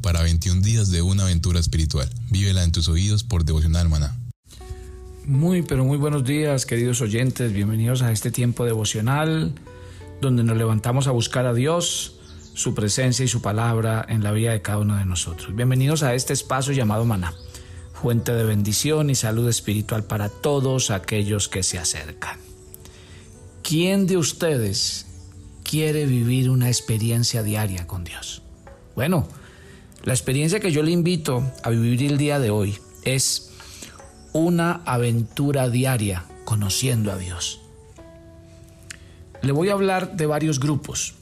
para 21 días de una aventura espiritual. Vívela en tus oídos por Devocional Maná. Muy, pero muy buenos días, queridos oyentes. Bienvenidos a este tiempo devocional donde nos levantamos a buscar a Dios, su presencia y su palabra en la vida de cada uno de nosotros. Bienvenidos a este espacio llamado Maná, fuente de bendición y salud espiritual para todos aquellos que se acercan. ¿Quién de ustedes quiere vivir una experiencia diaria con Dios? Bueno, la experiencia que yo le invito a vivir el día de hoy es una aventura diaria conociendo a Dios. Le voy a hablar de varios grupos.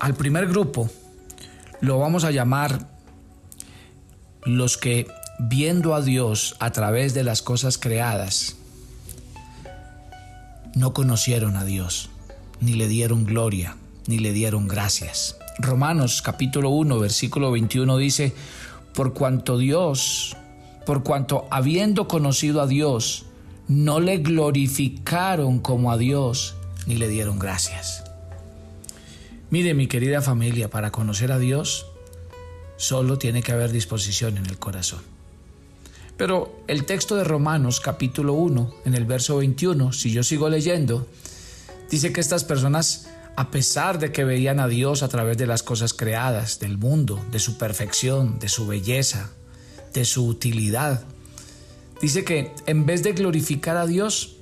Al primer grupo lo vamos a llamar los que viendo a Dios a través de las cosas creadas, no conocieron a Dios, ni le dieron gloria, ni le dieron gracias. Romanos capítulo 1, versículo 21 dice, por cuanto Dios, por cuanto habiendo conocido a Dios, no le glorificaron como a Dios, ni le dieron gracias. Mire mi querida familia, para conocer a Dios, solo tiene que haber disposición en el corazón. Pero el texto de Romanos capítulo 1, en el verso 21, si yo sigo leyendo, dice que estas personas a pesar de que veían a Dios a través de las cosas creadas, del mundo, de su perfección, de su belleza, de su utilidad. Dice que en vez de glorificar a Dios,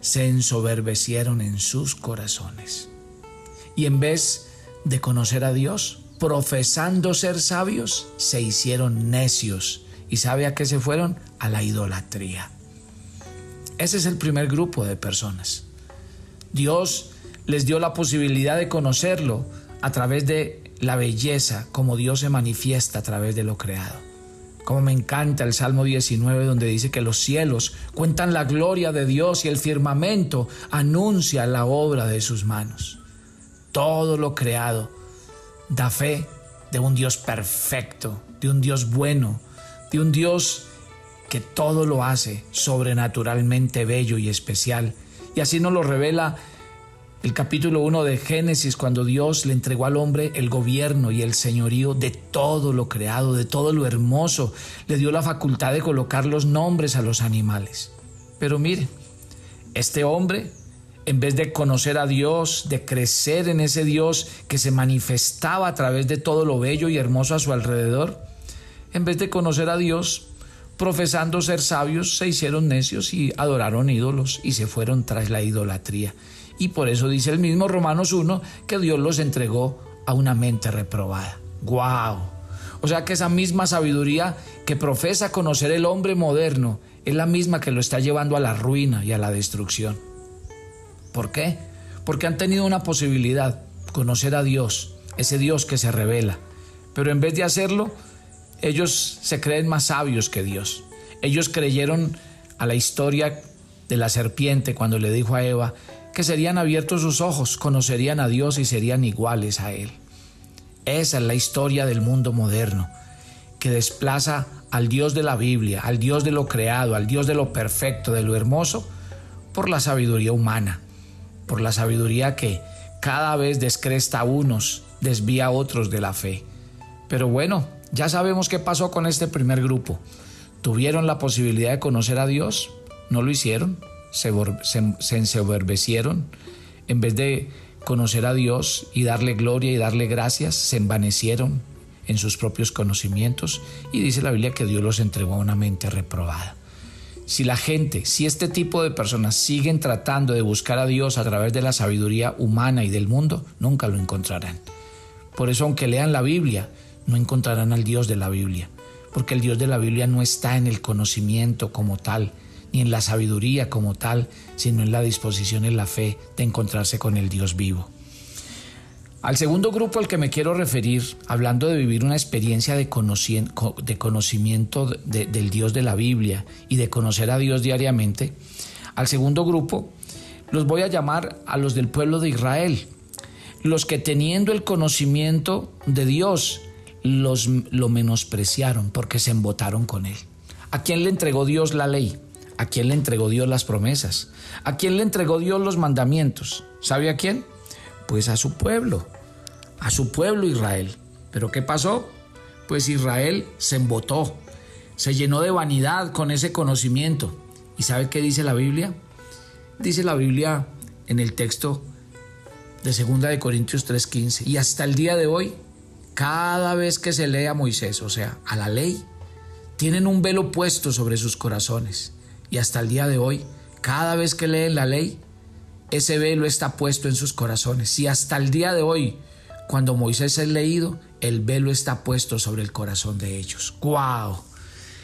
se ensoberbecieron en sus corazones. Y en vez de conocer a Dios, profesando ser sabios, se hicieron necios. ¿Y sabe a qué se fueron? A la idolatría. Ese es el primer grupo de personas. Dios les dio la posibilidad de conocerlo a través de la belleza, como Dios se manifiesta a través de lo creado. Como me encanta el Salmo 19 donde dice que los cielos cuentan la gloria de Dios y el firmamento anuncia la obra de sus manos. Todo lo creado da fe de un Dios perfecto, de un Dios bueno, de un Dios que todo lo hace sobrenaturalmente bello y especial. Y así nos lo revela el capítulo 1 de Génesis, cuando Dios le entregó al hombre el gobierno y el señorío de todo lo creado, de todo lo hermoso, le dio la facultad de colocar los nombres a los animales. Pero mire, este hombre, en vez de conocer a Dios, de crecer en ese Dios que se manifestaba a través de todo lo bello y hermoso a su alrededor, en vez de conocer a Dios, profesando ser sabios, se hicieron necios y adoraron ídolos y se fueron tras la idolatría. Y por eso dice el mismo Romanos 1 que Dios los entregó a una mente reprobada. ¡Guau! O sea que esa misma sabiduría que profesa conocer el hombre moderno es la misma que lo está llevando a la ruina y a la destrucción. ¿Por qué? Porque han tenido una posibilidad, conocer a Dios, ese Dios que se revela. Pero en vez de hacerlo, ellos se creen más sabios que Dios. Ellos creyeron a la historia de la serpiente cuando le dijo a Eva que serían abiertos sus ojos, conocerían a Dios y serían iguales a Él. Esa es la historia del mundo moderno, que desplaza al Dios de la Biblia, al Dios de lo creado, al Dios de lo perfecto, de lo hermoso, por la sabiduría humana, por la sabiduría que cada vez descresta a unos, desvía a otros de la fe. Pero bueno, ya sabemos qué pasó con este primer grupo. Tuvieron la posibilidad de conocer a Dios, no lo hicieron, se, se, ensoberbecieron, en vez de conocer a Dios y darle gloria y darle gracias, se envanecieron en sus propios conocimientos y dice la Biblia que Dios los entregó a una mente reprobada. Si la gente, si este tipo de personas siguen tratando de buscar a Dios a través de la sabiduría humana y del mundo, nunca lo encontrarán. Por eso, aunque lean la Biblia, no encontrarán al Dios de la Biblia, porque el Dios de la Biblia no está en el conocimiento como tal, ni en la sabiduría como tal, sino en la disposición en la fe de encontrarse con el Dios vivo. Al segundo grupo al que me quiero referir, hablando de vivir una experiencia de, conocimiento del Dios de la Biblia y de conocer a Dios diariamente, al segundo grupo los voy a llamar a los del pueblo de Israel, los que teniendo el conocimiento de Dios, los, lo menospreciaron porque se embotaron con él. ¿A quién le entregó Dios la ley? ¿A quién le entregó Dios las promesas? ¿A quién le entregó Dios los mandamientos? ¿Sabe a quién? Pues a su pueblo, a su pueblo Israel. Pero ¿qué pasó? Pues Israel se embotó, se llenó de vanidad con ese conocimiento. ¿Y sabe qué dice la Biblia? Dice la Biblia en el texto de 2 de Corintios 3:15 y hasta el día de hoy cada vez que se lee a Moisés, o sea, a la ley, tienen un velo puesto sobre sus corazones. Y hasta el día de hoy, cada vez que leen la ley, ese velo está puesto en sus corazones. Y hasta el día de hoy, cuando Moisés es leído, el velo está puesto sobre el corazón de ellos. ¡Guau!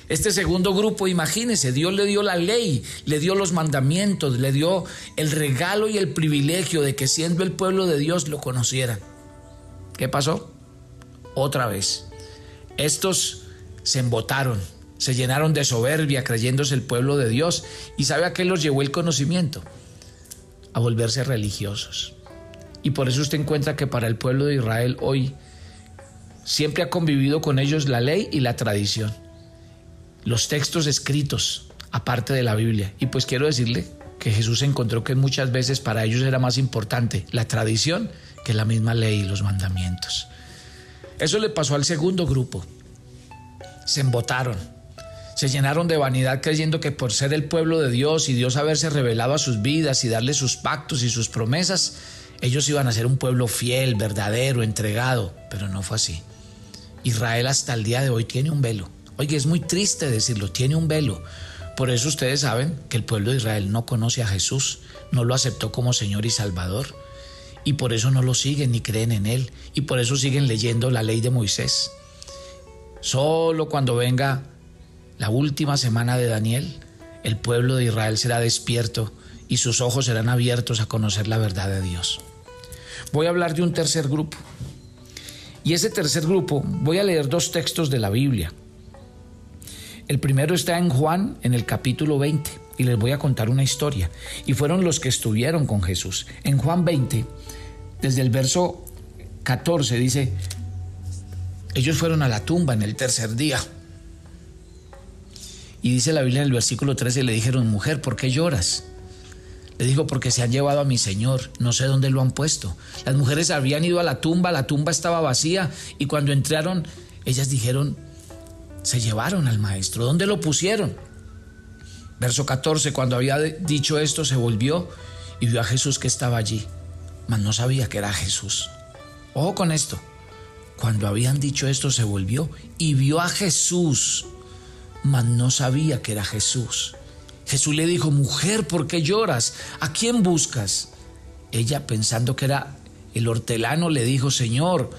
Este segundo grupo, imagínense, Dios le dio la ley, le dio los mandamientos, le dio el regalo y el privilegio de que siendo el pueblo de Dios lo conocieran. ¿Qué pasó? otra vez. Estos se embotaron, se llenaron de soberbia creyéndose el pueblo de Dios. ¿Y sabe a qué los llevó el conocimiento? A volverse religiosos. Y por eso usted encuentra que para el pueblo de Israel hoy siempre ha convivido con ellos la ley y la tradición. Los textos escritos, aparte de la Biblia. Y pues quiero decirle que Jesús encontró que muchas veces para ellos era más importante la tradición que la misma ley y los mandamientos. Eso le pasó al segundo grupo. Se embotaron. Se llenaron de vanidad creyendo que por ser el pueblo de Dios y Dios haberse revelado a sus vidas y darle sus pactos y sus promesas, ellos iban a ser un pueblo fiel, verdadero, entregado. Pero no fue así. Israel hasta el día de hoy tiene un velo. Oye, es muy triste decirlo, tiene un velo. Por eso ustedes saben que el pueblo de Israel no conoce a Jesús, no lo aceptó como Señor y Salvador y por eso no lo siguen ni creen en Él y por eso siguen leyendo la ley de Moisés. Solo cuando venga la última semana de Daniel, el pueblo de Israel será despierto y sus ojos serán abiertos a conocer la verdad de Dios. Voy a hablar de un tercer grupo. Y ese tercer grupo, voy a leer dos textos de la Biblia. El primero está en Juan, en el capítulo 20, y les voy a contar una historia. Y fueron los que estuvieron con Jesús. En Juan 20 desde el verso 14 dice, ellos fueron a la tumba en el tercer día. Y dice la Biblia en el versículo 13, le dijeron, mujer, ¿por qué lloras? Le dijo, porque se han llevado a mi Señor, no sé dónde lo han puesto. Las mujeres habían ido a la tumba, la tumba estaba vacía y cuando entraron, ellas dijeron, se llevaron al Maestro, ¿dónde lo pusieron? Verso 14, cuando había dicho esto, se volvió y vio a Jesús que estaba allí mas no sabía que era Jesús. Ojo con esto. Cuando habían dicho esto se volvió y vio a Jesús, mas no sabía que era Jesús. Jesús le dijo, mujer, ¿por qué lloras? ¿A quién buscas? Ella, pensando que era el hortelano, le dijo, Señor,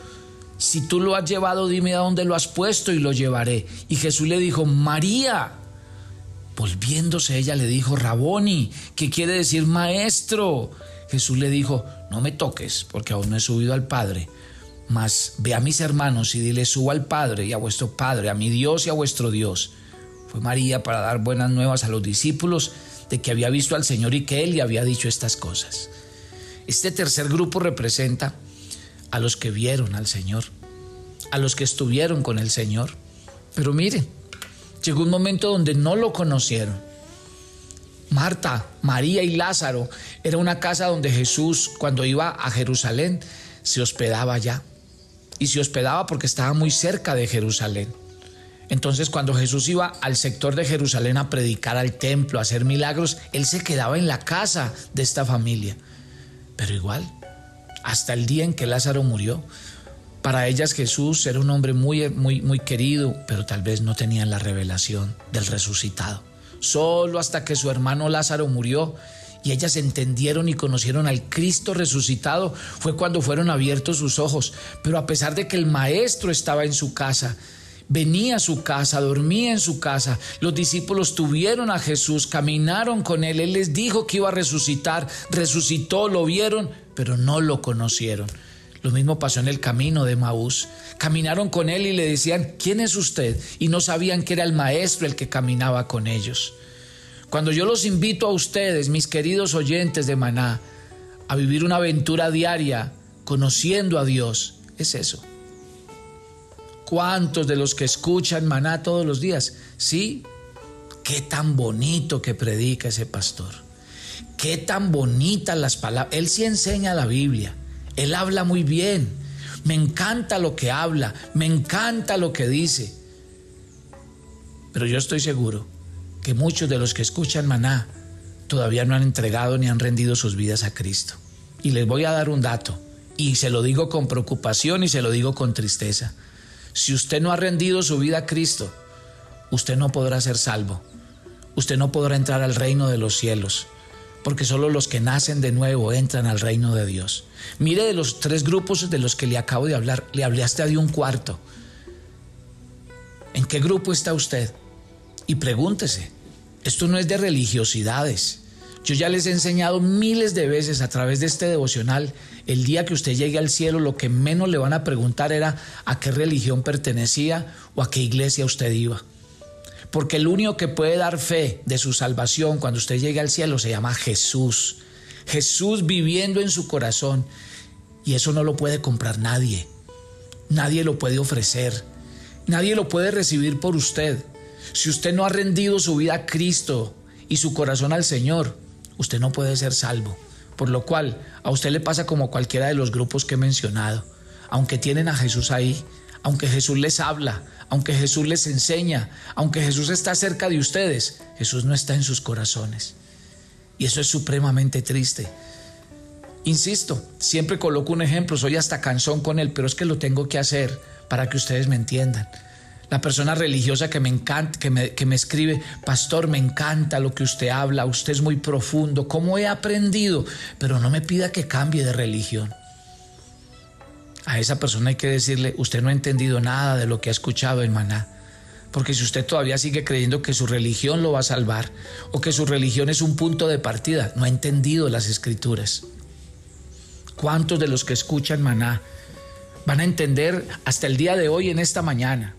si tú lo has llevado, dime a dónde lo has puesto y lo llevaré. Y Jesús le dijo, María. Volviéndose ella le dijo, Raboni, que quiere decir maestro. Jesús le dijo, no me toques, porque aún no he subido al Padre, mas ve a mis hermanos y dile, subo al Padre y a vuestro Padre, a mi Dios y a vuestro Dios. María para dar buenas nuevas a los discípulos de que había visto al Señor y que Él le había dicho estas cosas. Este tercer grupo representa a los que vieron al Señor, a los que estuvieron con el Señor. Pero miren, llegó un momento donde no lo conocieron Marta, María y Lázaro. Era una casa donde Jesús, cuando iba a Jerusalén, se hospedaba allá. Y se hospedaba porque estaba muy cerca de Jerusalén. Entonces cuando Jesús iba al sector de Jerusalén a predicar al templo, a hacer milagros, él se quedaba en la casa de esta familia. Pero igual, hasta el día en que Lázaro murió, para ellas Jesús era un hombre muy, muy, muy querido, pero tal vez no tenían la revelación del resucitado. Solo hasta que su hermano Lázaro murió y ellas entendieron y conocieron al Cristo resucitado fue cuando fueron abiertos sus ojos. Pero a pesar de que el maestro estaba en su casa, venía a su casa, dormía en su casa. Los discípulos tuvieron a Jesús, caminaron con él, él les dijo que iba a resucitar, resucitó, lo vieron, pero no lo conocieron. Lo mismo pasó en el camino de Maús. Caminaron con él y le decían, ¿quién es usted? Y no sabían que era el maestro el que caminaba con ellos. Cuando yo los invito a ustedes, mis queridos oyentes de Maná, a vivir una aventura diaria conociendo a Dios, es eso. ¿Cuántos de los que escuchan Maná todos los días? Sí, qué tan bonito que predica ese pastor. Qué tan bonitas las palabras. Él sí enseña la Biblia. Él habla muy bien, me encanta lo que habla, me encanta lo que dice. Pero yo estoy seguro que muchos de los que escuchan maná todavía no han entregado ni han rendido sus vidas a Cristo. Y les voy a dar un dato, y se lo digo con preocupación y se lo digo con tristeza. Si usted no ha rendido su vida a Cristo, usted no podrá ser salvo. Usted no podrá entrar al reino de los cielos, porque solo los que nacen de nuevo entran al reino de Dios. Mire de los tres grupos de los que le acabo de hablar, le hablé hasta de un cuarto. ¿En qué grupo está usted? Y pregúntese, esto no es de religiosidades. Yo ya les he enseñado miles de veces a través de este devocional, el día que usted llegue al cielo, lo que menos le van a preguntar era a qué religión pertenecía o a qué iglesia usted iba. Porque el único que puede dar fe de su salvación cuando usted llegue al cielo se llama Jesús. Jesús viviendo en su corazón. Y eso no lo puede comprar nadie. Nadie lo puede ofrecer. Nadie lo puede recibir por usted. Si usted no ha rendido su vida a Cristo y su corazón al Señor, usted no puede ser salvo. Por lo cual, a usted le pasa como cualquiera de los grupos que he mencionado. Aunque tienen a Jesús ahí, aunque Jesús les habla, aunque Jesús les enseña, aunque Jesús está cerca de ustedes, Jesús no está en sus corazones. Y eso es supremamente triste. Insisto, siempre coloco un ejemplo, soy hasta cansón con él, pero es que lo tengo que hacer para que ustedes me entiendan. La persona religiosa que me encanta, que me, que me escribe, pastor, me encanta lo que usted habla, usted es muy profundo, cómo he aprendido, pero no me pida que cambie de religión. A esa persona hay que decirle, usted no ha entendido nada de lo que ha escuchado en Maná. Porque si usted todavía sigue creyendo que su religión lo va a salvar o que su religión es un punto de partida, no ha entendido las escrituras. ¿Cuántos de los que escuchan Maná van a entender hasta el día de hoy en esta mañana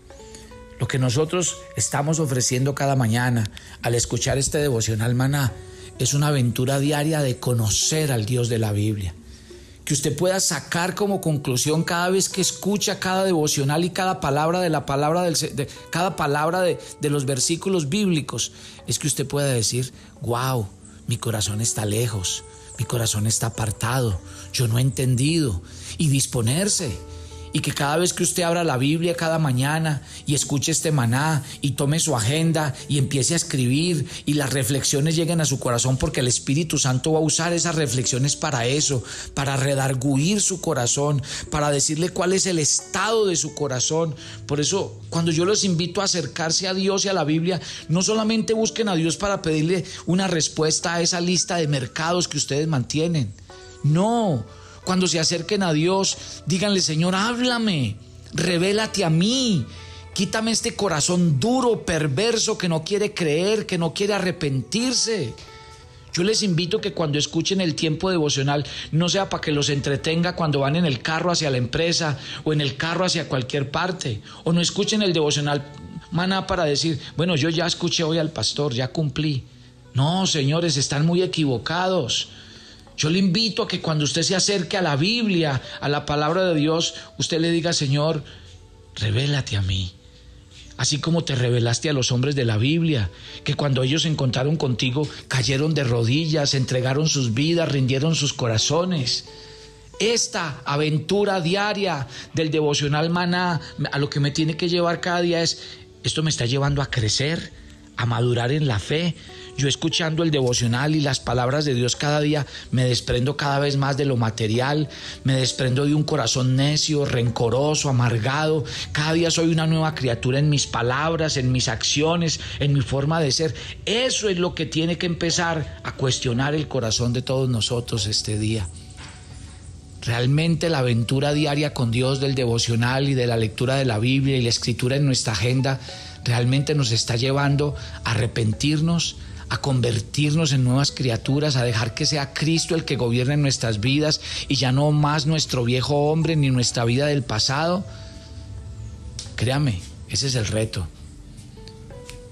lo que nosotros estamos ofreciendo cada mañana al escuchar este devocional maná es una aventura diaria de conocer al Dios de la Biblia. Que usted pueda sacar como conclusión cada vez que escucha cada devocional y cada palabra de la palabra del, de, cada palabra de, de los versículos bíblicos, es que usted pueda decir, wow, mi corazón está lejos, mi corazón está apartado, yo no he entendido, y disponerse y que cada vez que usted abra la Biblia cada mañana y escuche este maná y tome su agenda y empiece a escribir y las reflexiones lleguen a su corazón porque el Espíritu Santo va a usar esas reflexiones para eso, para redarguir su corazón, para decirle cuál es el estado de su corazón. Por eso, cuando yo los invito a acercarse a Dios y a la Biblia, no solamente busquen a Dios para pedirle una respuesta a esa lista de mercados que ustedes mantienen. No, cuando se acerquen a Dios, díganle, Señor, háblame, revélate a mí. Quítame este corazón duro, perverso, que no quiere creer, que no quiere arrepentirse. Yo les invito que cuando escuchen el tiempo devocional no sea para que los entretenga cuando van en el carro hacia la empresa o en el carro hacia cualquier parte. O no escuchen el devocional maná para decir, bueno, yo ya escuché hoy al pastor, ya cumplí. No, señores, están muy equivocados. Yo le invito a que cuando usted se acerque a la Biblia, a la palabra de Dios, usted le diga, Señor, revélate a mí. Así como te revelaste a los hombres de la Biblia, que cuando ellos se encontraron contigo cayeron de rodillas, entregaron sus vidas, rindieron sus corazones. Esta aventura diaria del devocional maná, a lo que me tiene que llevar cada día es, esto me está llevando a crecer, a madurar en la fe. Yo escuchando el devocional y las palabras de Dios cada día me desprendo cada vez más de lo material, me desprendo de un corazón necio, rencoroso, amargado. Cada día soy una nueva criatura en mis palabras, en mis acciones, en mi forma de ser. Eso es lo que tiene que empezar a cuestionar el corazón de todos nosotros este día. Realmente la aventura diaria con Dios del devocional y de la lectura de la Biblia y la escritura en nuestra agenda realmente nos está llevando a arrepentirnos, a convertirnos en nuevas criaturas, a dejar que sea Cristo el que gobierne nuestras vidas y ya no más nuestro viejo hombre ni nuestra vida del pasado. Créame, ese es el reto.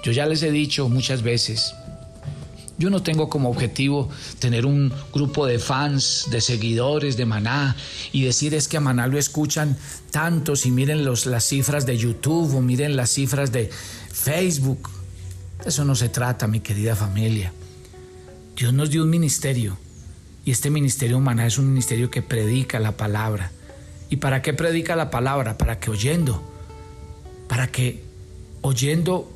Yo ya les he dicho muchas veces, yo no tengo como objetivo tener un grupo de fans, de seguidores de Maná y decir es que a Maná lo escuchan tantos y miren los, las cifras de YouTube o miren las cifras de Facebook. Eso no se trata, mi querida familia. Dios nos dio un ministerio y este ministerio Maná es un ministerio que predica la palabra, ¿Y para qué predica la palabra? Para que oyendo, para que oyendo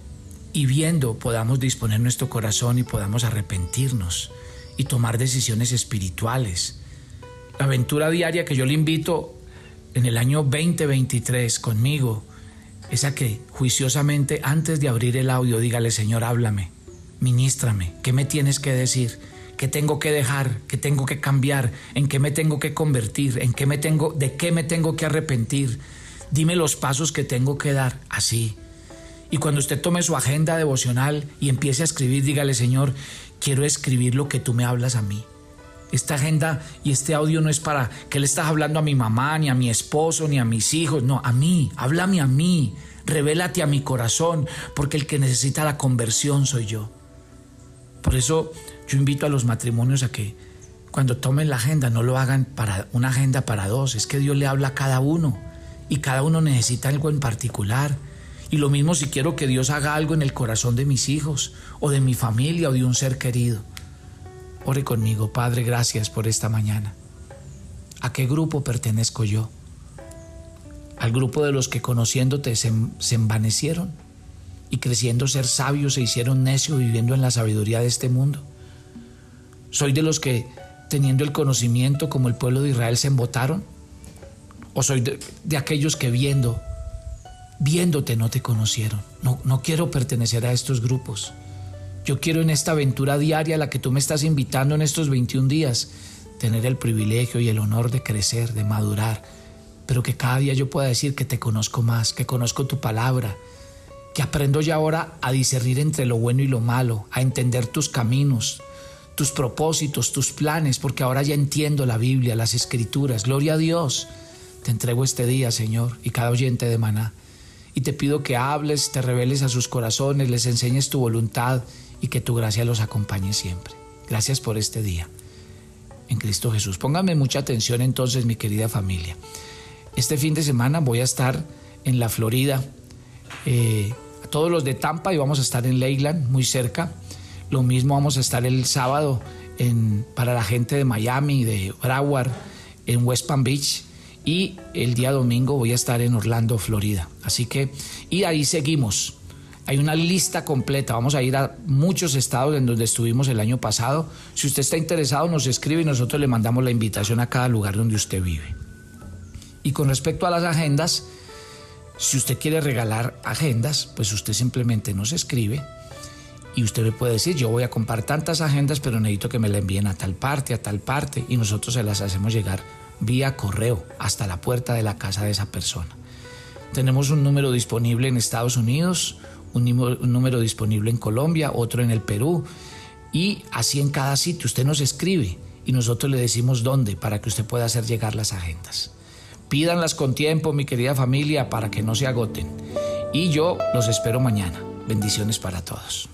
y viendo podamos disponer nuestro corazón y podamos arrepentirnos y tomar decisiones espirituales. La aventura diaria que yo le invito en el año 2023 conmigo es a que juiciosamente antes de abrir el audio dígale Señor háblame, ministrame, ¿qué me tienes que decir? ¿Qué tengo que dejar? ¿Qué tengo que cambiar? ¿En qué me tengo que convertir? ¿En qué me tengo, de qué me tengo que arrepentir? Dime los pasos que tengo que dar. Así. Y cuando usted tome su agenda devocional y empiece a escribir, dígale, Señor, quiero escribir lo que tú me hablas a mí. Esta agenda y este audio no es para que le estás hablando a mi mamá, ni a mi esposo, ni a mis hijos. No, a mí. Háblame a mí. Revélate a mi corazón, porque el que necesita la conversión soy yo. Por eso yo invito a los matrimonios a que cuando tomen la agenda no lo hagan para una agenda para dos, es que Dios le habla a cada uno y cada uno necesita algo en particular. Y lo mismo si quiero que Dios haga algo en el corazón de mis hijos o de mi familia o de un ser querido. Ore conmigo, Padre, gracias por esta mañana. ¿A qué grupo pertenezco yo? ¿Al grupo de los que conociéndote se, envanecieron y creciendo ser sabios se hicieron necios viviendo en la sabiduría de este mundo? ¿Soy de los que, teniendo el conocimiento como el pueblo de Israel, se embotaron? ¿O soy de, aquellos que viendo, viéndote no te conocieron? No, no quiero pertenecer a estos grupos. Yo quiero en esta aventura diaria a la que tú me estás invitando en estos 21 días, tener el privilegio y el honor de crecer, de madurar, pero que cada día yo pueda decir que te conozco más, que conozco tu palabra, que aprendo ya ahora a discernir entre lo bueno y lo malo, a entender tus caminos, tus propósitos, tus planes, porque ahora ya entiendo la Biblia, las escrituras. Gloria a Dios. Te entrego este día, Señor, y cada oyente de maná. Y te pido que hables, te reveles a sus corazones, les enseñes tu voluntad y que tu gracia los acompañe siempre. Gracias por este día. En Cristo Jesús. Póngame mucha atención entonces, mi querida familia. Este fin de semana voy a estar en la Florida, eh, todos los de Tampa y vamos a estar en Leyland, muy cerca. Lo mismo vamos a estar el sábado para la gente de Miami, de Broward, en West Palm Beach. Y el día domingo voy a estar en Orlando, Florida. Así que, y ahí seguimos. Hay una lista completa. Vamos a ir a muchos estados en donde estuvimos el año pasado. Si usted está interesado, nos escribe y nosotros le mandamos la invitación a cada lugar donde usted vive. Y con respecto a las agendas, si usted quiere regalar agendas, pues usted simplemente nos escribe y usted me puede decir, yo voy a comprar tantas agendas, pero necesito que me la envíen a tal parte, a tal parte, y nosotros se las hacemos llegar vía correo hasta la puerta de la casa de esa persona. Tenemos un número disponible en Estados Unidos, un, número disponible en Colombia, otro en el Perú, y así en cada sitio usted nos escribe y nosotros le decimos dónde para que usted pueda hacer llegar las agendas. Pídanlas con tiempo, mi querida familia, para que no se agoten. Y yo los espero mañana. Bendiciones para todos.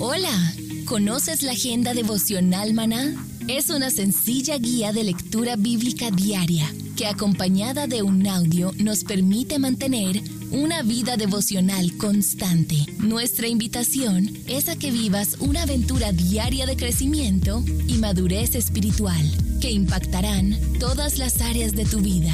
Hola, ¿conoces la agenda devocional maná? Es una sencilla guía de lectura bíblica diaria que acompañada de un audio nos permite mantener una vida devocional constante. Nuestra invitación es a que vivas una aventura diaria de crecimiento y madurez espiritual que impactarán todas las áreas de tu vida.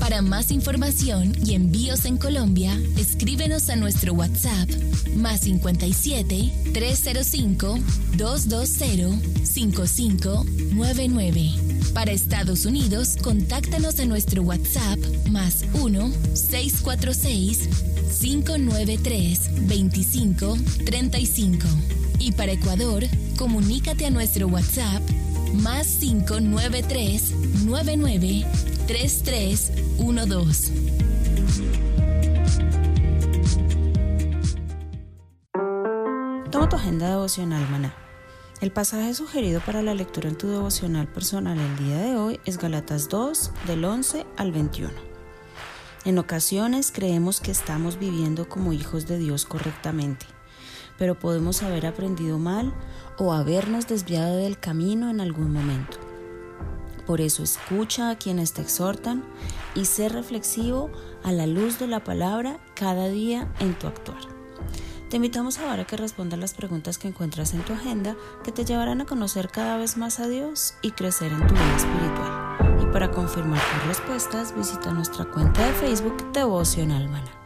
Para más información y envíos en Colombia, escríbenos a nuestro WhatsApp más 57 305 220 5599. Para Estados Unidos, contáctanos en nuestro WhatsApp más 1 646 593 2535. Y para Ecuador, comunícate a nuestro WhatsApp más 593 99 3312. Toma tu agenda devocional, maná. El pasaje sugerido para la lectura en tu devocional personal el día de hoy es Galatas 2, del 11 al 21. En ocasiones creemos que estamos viviendo como hijos de Dios correctamente, pero podemos haber aprendido mal o habernos desviado del camino en algún momento. Por eso escucha a quienes te exhortan y sé reflexivo a la luz de la palabra cada día en tu actuar. Te invitamos ahora a que respondas las preguntas que encuentras en tu agenda que te llevarán a conocer cada vez más a Dios y crecer en tu vida espiritual Y para confirmar tus respuestas, visita nuestra cuenta de Facebook Devocional Maná.